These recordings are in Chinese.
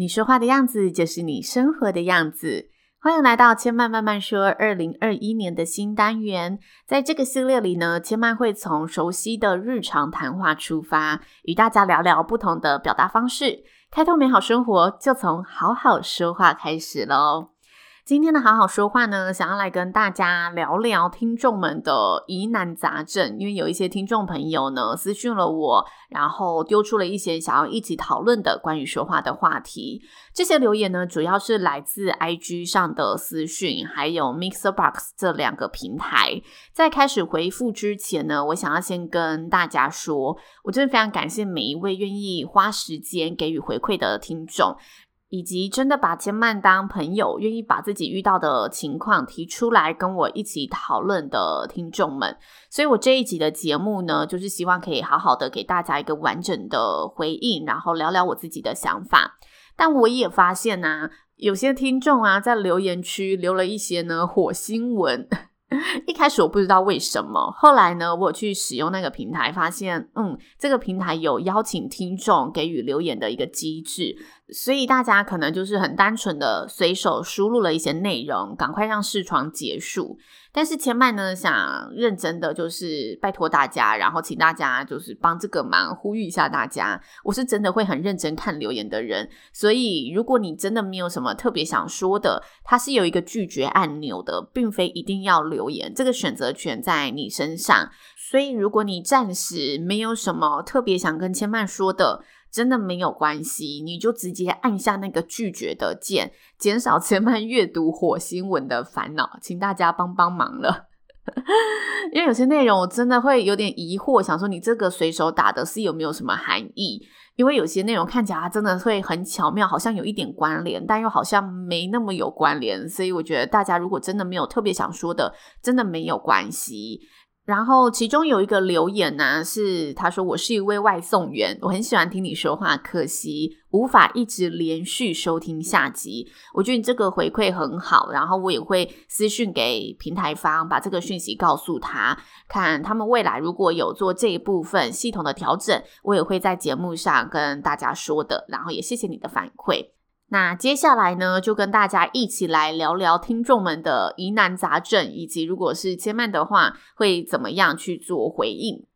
你说话的样子就是你生活的样子。欢迎来到千曼慢慢说二零二一年的新单元。在这个系列里呢，千曼会从熟悉的日常谈话出发，与大家聊聊不同的表达方式。开拓美好生活，就从好好说话开始喽。今天的好好说话呢，想要来跟大家聊聊听众们的疑难杂症，因为有一些听众朋友呢私讯了我，然后丢出了一些想要一起讨论的关于说话的话题。这些留言呢，主要是来自 IG 上的私讯，还有 Mixbox 这两个平台。在开始回复之前呢，我想要先跟大家说，我真的非常感谢每一位愿意花时间给予回馈的听众。以及真的把千曼当朋友，愿意把自己遇到的情况提出来跟我一起讨论的听众们，所以我这一集的节目呢，就是希望可以好好的给大家一个完整的回应，然后聊聊我自己的想法。但我也发现啊，有些听众啊，在留言区留了一些呢火星文。一开始我不知道为什么，后来呢，我去使用那个平台，发现，嗯，这个平台有邀请听众给予留言的一个机制，所以大家可能就是很单纯的随手输入了一些内容，赶快让视窗结束。但是千嫚呢，想认真的就是拜托大家，然后请大家就是帮这个忙，呼吁一下大家。我是真的会很认真看留言的人，所以如果你真的没有什么特别想说的，它是有一个拒绝按钮的，并非一定要留言，这个选择权在你身上。所以如果你暂时没有什么特别想跟千嫚说的，真的没有关系，你就直接按下那个拒绝的键，减少千嫚阅读火星文的烦恼，请大家帮帮忙了。因为有些内容我真的会有点疑惑，想说你这个随手打的是有没有什么含义？因为有些内容看起来真的会很巧妙，好像有一点关联，但又好像没那么有关联，所以我觉得大家如果真的没有特别想说的，真的没有关系。然后其中有一个留言呢、是他说，我是一位外送员，我很喜欢听你说话，可惜无法一直连续收听下集。我觉得你这个回馈很好，然后我也会私讯给平台方，把这个讯息告诉他，看他们未来如果有做这一部分系统的调整，我也会在节目上跟大家说的。然后也谢谢你的反馈。那接下来呢，就跟大家一起来聊聊听众们的疑难杂症，以及如果是千嫚的话，会怎么样去做回应。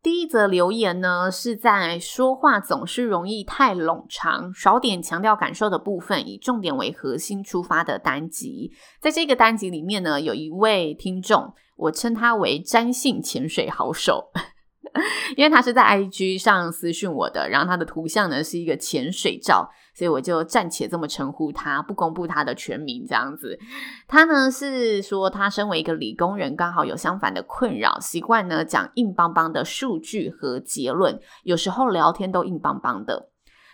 第一则留言呢，是在说话总是容易太冗长，少点强调感受的部分，以重点为核心出发的单集。在这个单集里面呢，有一位听众，我称他为詹姓潜水好手。因为他是在 IG 上私讯我的，然后他的图像呢是一个潜水照，所以我就暂且这么称呼他，不公布他的全名这样子。他呢是说，他身为一个理工人，刚好有相反的困扰，习惯呢讲硬邦邦的数据和结论，有时候聊天都硬邦邦的。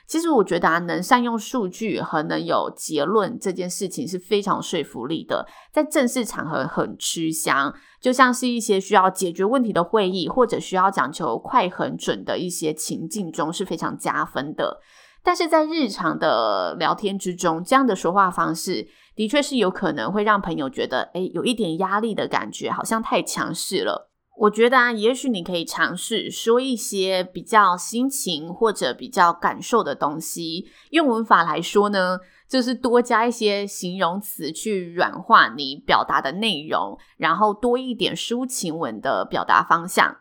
其实我觉得啊，能善用数据和能有结论这件事情是非常说服力的，在正式场合很吃香。就像是一些需要解决问题的会议，或者需要讲求快很准的一些情境中是非常加分的。但是在日常的聊天之中，这样的说话方式的确是有可能会让朋友觉得，诶，有一点压力的感觉，好像太强势了。我觉得啊，也许你可以尝试说一些比较心情或者比较感受的东西。用文法来说呢，就是多加一些形容词去软化你表达的内容，然后多一点抒情文的表达方向。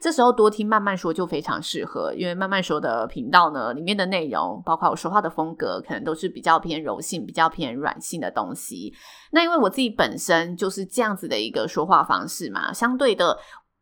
这时候多听慢慢说就非常适合，因为慢慢说的频道呢，里面的内容，包括我说话的风格，可能都是比较偏柔性、比较偏软性的东西。那因为我自己本身就是这样子的一个说话方式嘛，相对的，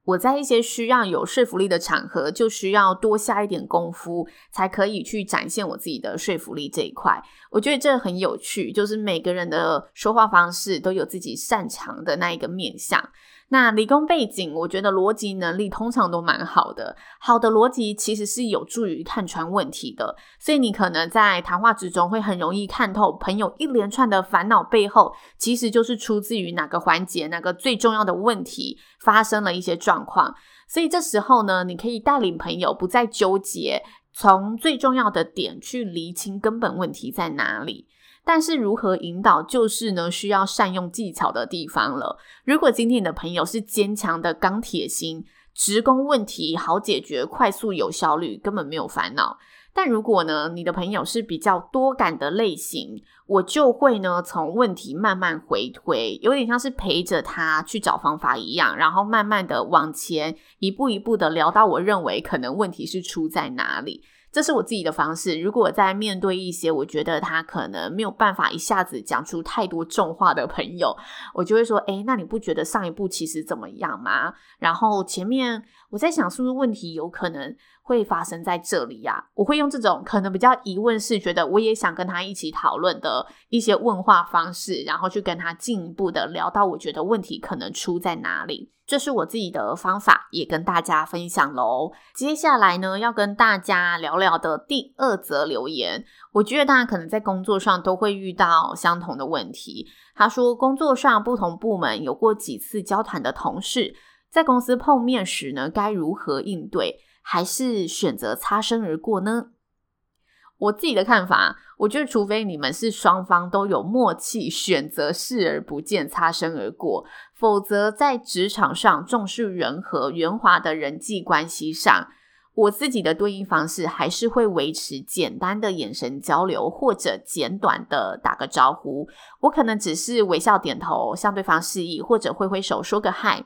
我在一些需要有说服力的场合，就需要多下一点功夫，才可以去展现我自己的说服力这一块。我觉得这很有趣，就是每个人的说话方式都有自己擅长的那一个面向。那理工背景，我觉得逻辑能力通常都蛮好的。好的逻辑其实是有助于看穿问题的，所以你可能在谈话之中会很容易看透朋友一连串的烦恼背后，其实就是出自于哪个环节、哪个最重要的问题发生了一些状况。所以这时候呢，你可以带领朋友不再纠结，从最重要的点去厘清根本问题在哪里。但是如何引导，就是呢，需要善用技巧的地方了。如果今天你的朋友是坚强的钢铁心，直攻问题，好解决，快速有效率，根本没有烦恼。但如果呢，你的朋友是比较多感的类型，我就会呢，从问题慢慢回推，有点像是陪着他去找方法一样，然后慢慢的往前，一步一步的聊到我认为可能问题是出在哪里。这是我自己的方式。如果在面对一些我觉得他可能没有办法一下子讲出太多重话的朋友，我就会说：“诶，那你不觉得上一步其实怎么样吗？”然后前面我在想，是不是问题有可能会发生在这里呀？我会用这种可能比较疑问式，觉得我也想跟他一起讨论的一些问话方式，然后去跟他进一步的聊到我觉得问题可能出在哪里。这是我自己的方法，也跟大家分享喽。接下来呢，要跟大家聊聊的第二则留言，我觉得大家可能在工作上都会遇到相同的问题。他说，工作上不同部门有过几次交谈的同事，在公司碰面时呢，该如何应对？还是选择擦身而过呢？我自己的看法，我觉得除非你们是双方都有默契，选择视而不见、擦身而过，否则在职场上重视人和圆滑的人际关系上，我自己的对应方式还是会维持简单的眼神交流，或者简短的打个招呼。我可能只是微笑点头，向对方示意，或者挥挥手说个嗨。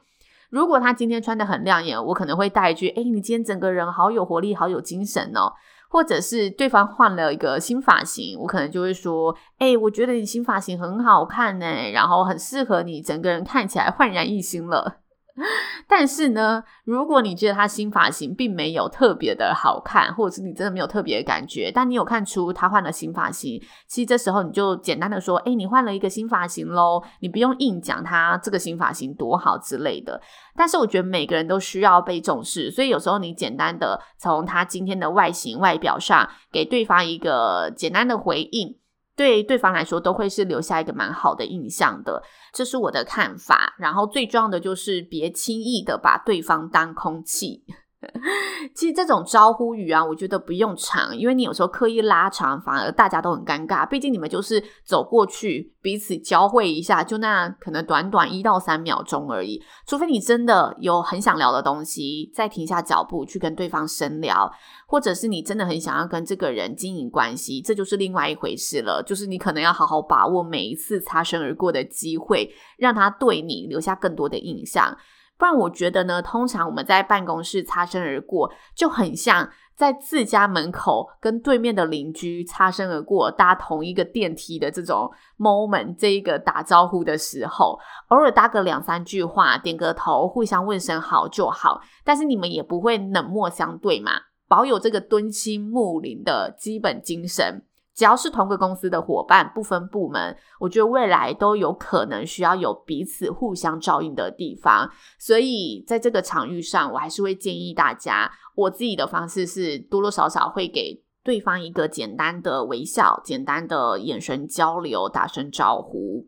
如果他今天穿得很亮眼，我可能会带一句：“诶，你今天整个人好有活力，好有精神哦。”或者是对方换了一个新发型，我可能就会说：“欸，我觉得你新发型很好看呢，然后很适合你，整个人看起来焕然一新了。” 但是呢，如果你觉得他新发型并没有特别的好看，或者是你真的没有特别的感觉，但你有看出他换了新发型，其实这时候你就简单的说：“欸，你换了一个新发型喽。”你不用硬讲他这个新发型多好之类的。但是我觉得每个人都需要被重视，所以有时候你简单的从他今天的外形外表上给对方一个简单的回应。对对方来说，都会是留下一个蛮好的印象的，这是我的看法。然后最重要的就是，别轻易的把对方当空气。其实这种招呼语啊，我觉得不用长，因为你有时候刻意拉长，反而大家都很尴尬。毕竟你们就是走过去，彼此交汇一下，就那可能短短一到三秒钟而已。除非你真的有很想聊的东西，再停下脚步去跟对方深聊，或者是你真的很想要跟这个人经营关系，这就是另外一回事了。就是你可能要好好把握每一次擦身而过的机会，让他对你留下更多的印象。不然我觉得呢，通常我们在办公室擦身而过，就很像在自家门口跟对面的邻居擦身而过，搭同一个电梯的这种 moment，这一个打招呼的时候，偶尔搭个两三句话，点个头，互相问声好就好。但是你们也不会冷漠相对嘛，保有这个敦亲睦邻的基本精神。只要是同个公司的伙伴，不分部门，我觉得未来都有可能需要有彼此互相照应的地方。所以在这个场域上，我还是会建议大家，我自己的方式是多多少少会给对方一个简单的微笑、简单的眼神交流、打声招呼。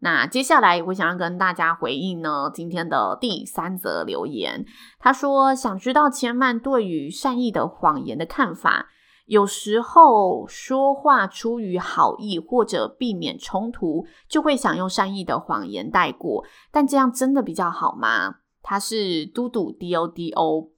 那接下来我想要跟大家回应呢，今天的第三则留言，他说想知道千曼对于善意的谎言的看法。有时候说话出于好意或者避免冲突，就会想用善意的谎言带过，但这样真的比较好吗？他是嘟嘟 D O D O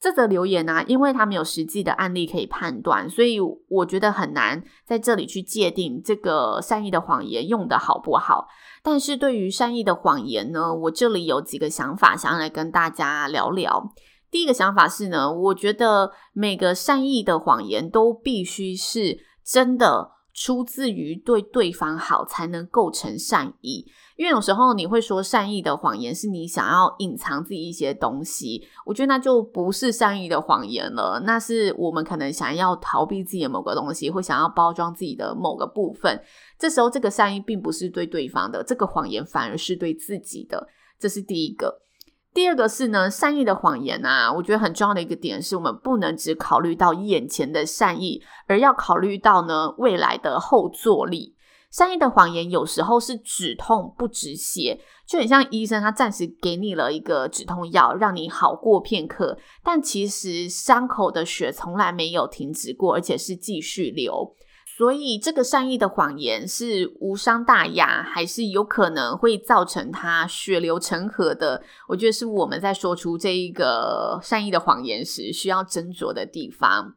这则留言呢、因为他没有实际的案例可以判断，所以我觉得很难在这里去界定这个善意的谎言用得好不好。但是对于善意的谎言呢，我这里有几个想法，想要来跟大家聊聊。第一个想法是呢，我觉得每个善意的谎言都必须是真的出自于对对方好，才能构成善意。因为有时候你会说善意的谎言是你想要隐藏自己一些东西，我觉得那就不是善意的谎言了，那是我们可能想要逃避自己的某个东西，或想要包装自己的某个部分。这时候这个善意并不是对对方的，这个谎言反而是对自己的。这是第一个。第二个是呢，善意的谎言啊，我觉得很重要的一个点是我们不能只考虑到眼前的善意，而要考虑到呢未来的后坐力。善意的谎言有时候是止痛不止血，就很像医生他暂时给你了一个止痛药，让你好过片刻，但其实伤口的血从来没有停止过，而且是继续流。所以这个善意的谎言是无伤大雅，还是有可能会造成他血流成河的？我觉得是我们在说出这一个善意的谎言时需要斟酌的地方。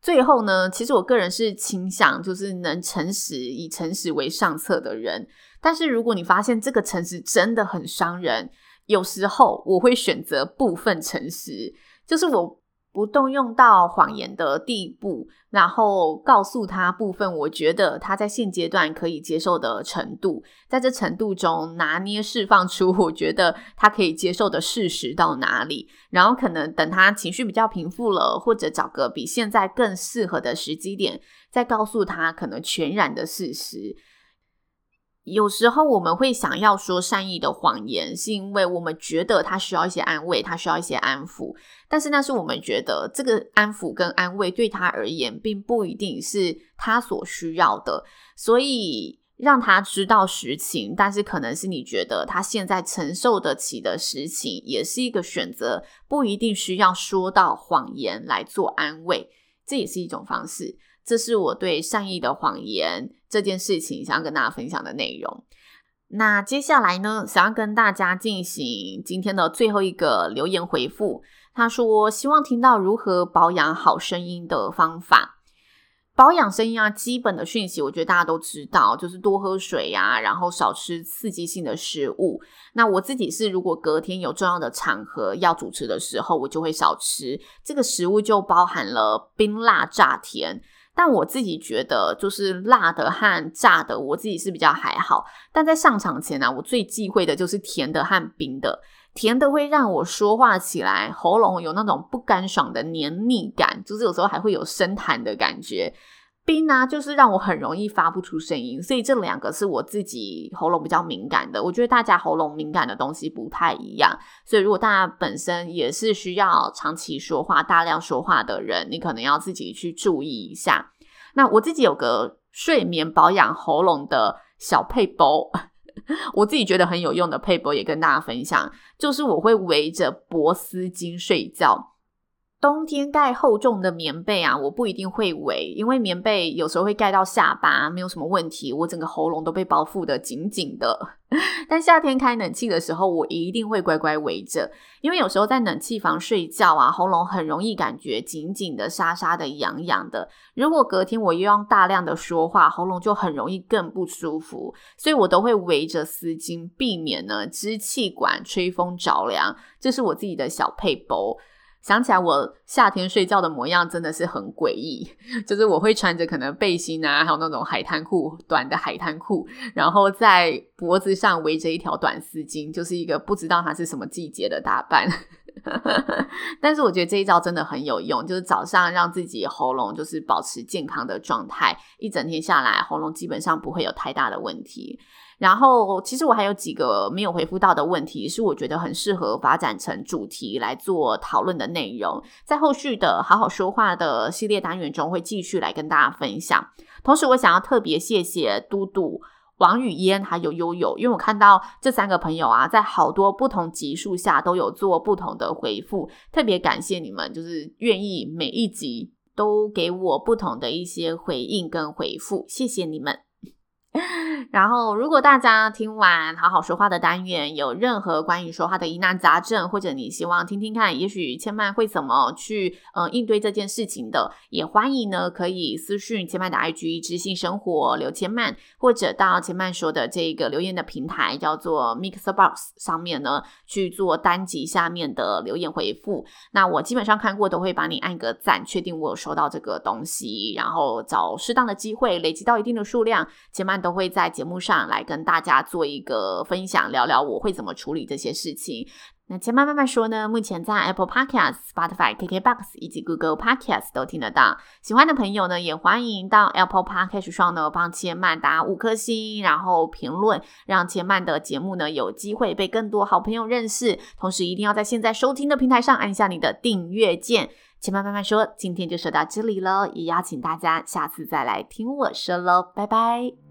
最后呢，其实我个人是倾向就是能诚实，以诚实为上策的人。但是如果你发现这个诚实真的很伤人，有时候我会选择部分诚实，就是我。不动用到谎言的地步，然后告诉他部分我觉得他在现阶段可以接受的程度，在这程度中拿捏释放出我觉得他可以接受的事实到哪里，然后可能等他情绪比较平复了，或者找个比现在更适合的时机点，再告诉他可能全然的事实。有时候我们会想要说善意的谎言，是因为我们觉得他需要一些安慰，他需要一些安抚。但是那是我们觉得这个安抚跟安慰对他而言，并不一定是他所需要的。所以让他知道实情，但是可能是你觉得他现在承受得起的实情，也是一个选择。不一定需要说到谎言来做安慰，这也是一种方式。这是我对善意的谎言这件事情想要跟大家分享的内容。那接下来呢，想要跟大家进行今天的最后一个留言回复。他说希望听到如何保养好声音的方法。保养声音啊，基本的讯息我觉得大家都知道，就是多喝水啊，然后少吃刺激性的食物。那我自己是，如果隔天有重要的场合要主持的时候，我就会少吃。这个食物就包含了冰、辣、炸、甜。但我自己觉得，就是辣的和炸的，我自己是比较还好。但在上场前呢、我最忌讳的就是甜的和冰的。甜的会让我说话起来喉咙有那种不干爽的黏腻感，就是有时候还会有生痰的感觉。冰呢、就是让我很容易发不出声音。所以这两个是我自己喉咙比较敏感的。我觉得大家喉咙敏感的东西不太一样，所以如果大家本身也是需要长期说话、大量说话的人，你可能要自己去注意一下。那我自己有个睡眠保养喉咙的小配包。我自己觉得很有用的配包也跟大家分享，就是我会围着脖丝巾睡觉。冬天盖厚重的棉被啊，我不一定会围，因为棉被有时候会盖到下巴，没有什么问题。我整个喉咙都被包覆得紧紧的。但夏天开冷气的时候，我一定会乖乖围着，因为有时候在冷气房睡觉啊，喉咙很容易感觉紧紧的、沙沙的、痒痒的。如果隔天我又用大量的说话，喉咙就很容易更不舒服。所以我都会围着丝巾，避免呢支气管吹风着凉。这是我自己的小配包。想起来，我夏天睡觉的模样真的是很诡异，就是我会穿着可能背心啊，还有那种海滩裤，短的海滩裤，然后在脖子上围着一条短丝巾，就是一个不知道它是什么季节的打扮。但是我觉得这一招真的很有用，就是早上让自己喉咙就是保持健康的状态，一整天下来喉咙基本上不会有太大的问题。然后，其实我还有几个没有回复到的问题，是我觉得很适合发展成主题来做讨论的内容，在后续的好好说话的系列单元中会继续来跟大家分享。同时，我想要特别谢谢嘟嘟、王语嫣还有悠悠，因为我看到这三个朋友啊，在好多不同集数下都有做不同的回复，特别感谢你们，就是愿意每一集都给我不同的一些回应跟回复，谢谢你们。然后，如果大家听完好好说话的单元，有任何关于说话的疑难杂症，或者你希望听听看，也许千曼会怎么去呃应对这件事情的，也欢迎呢可以私讯千曼的 IG 知性生活刘千曼，或者到千曼说的这个留言的平台叫做 Mixbox 上面呢去做单集下面的留言回复。那我基本上看过都会帮你按个赞，确定我有收到这个东西，然后找适当的机会累积到一定的数量，千曼。都会在节目上来跟大家做一个分享，聊聊我会怎么处理这些事情。那千嫚慢慢说呢，目前在 Apple Podcast、Spotify、KKBox 以及 Google Podcast 都听得到。喜欢的朋友呢，也欢迎到 Apple Podcast 上呢帮千曼打五颗星，然后评论，让千曼的节目呢有机会被更多好朋友认识。同时，一定要在现在收听的平台上按下你的订阅键。千嫚慢慢说，今天就说到这里喽，也邀请大家下次再来听我说喽，拜拜。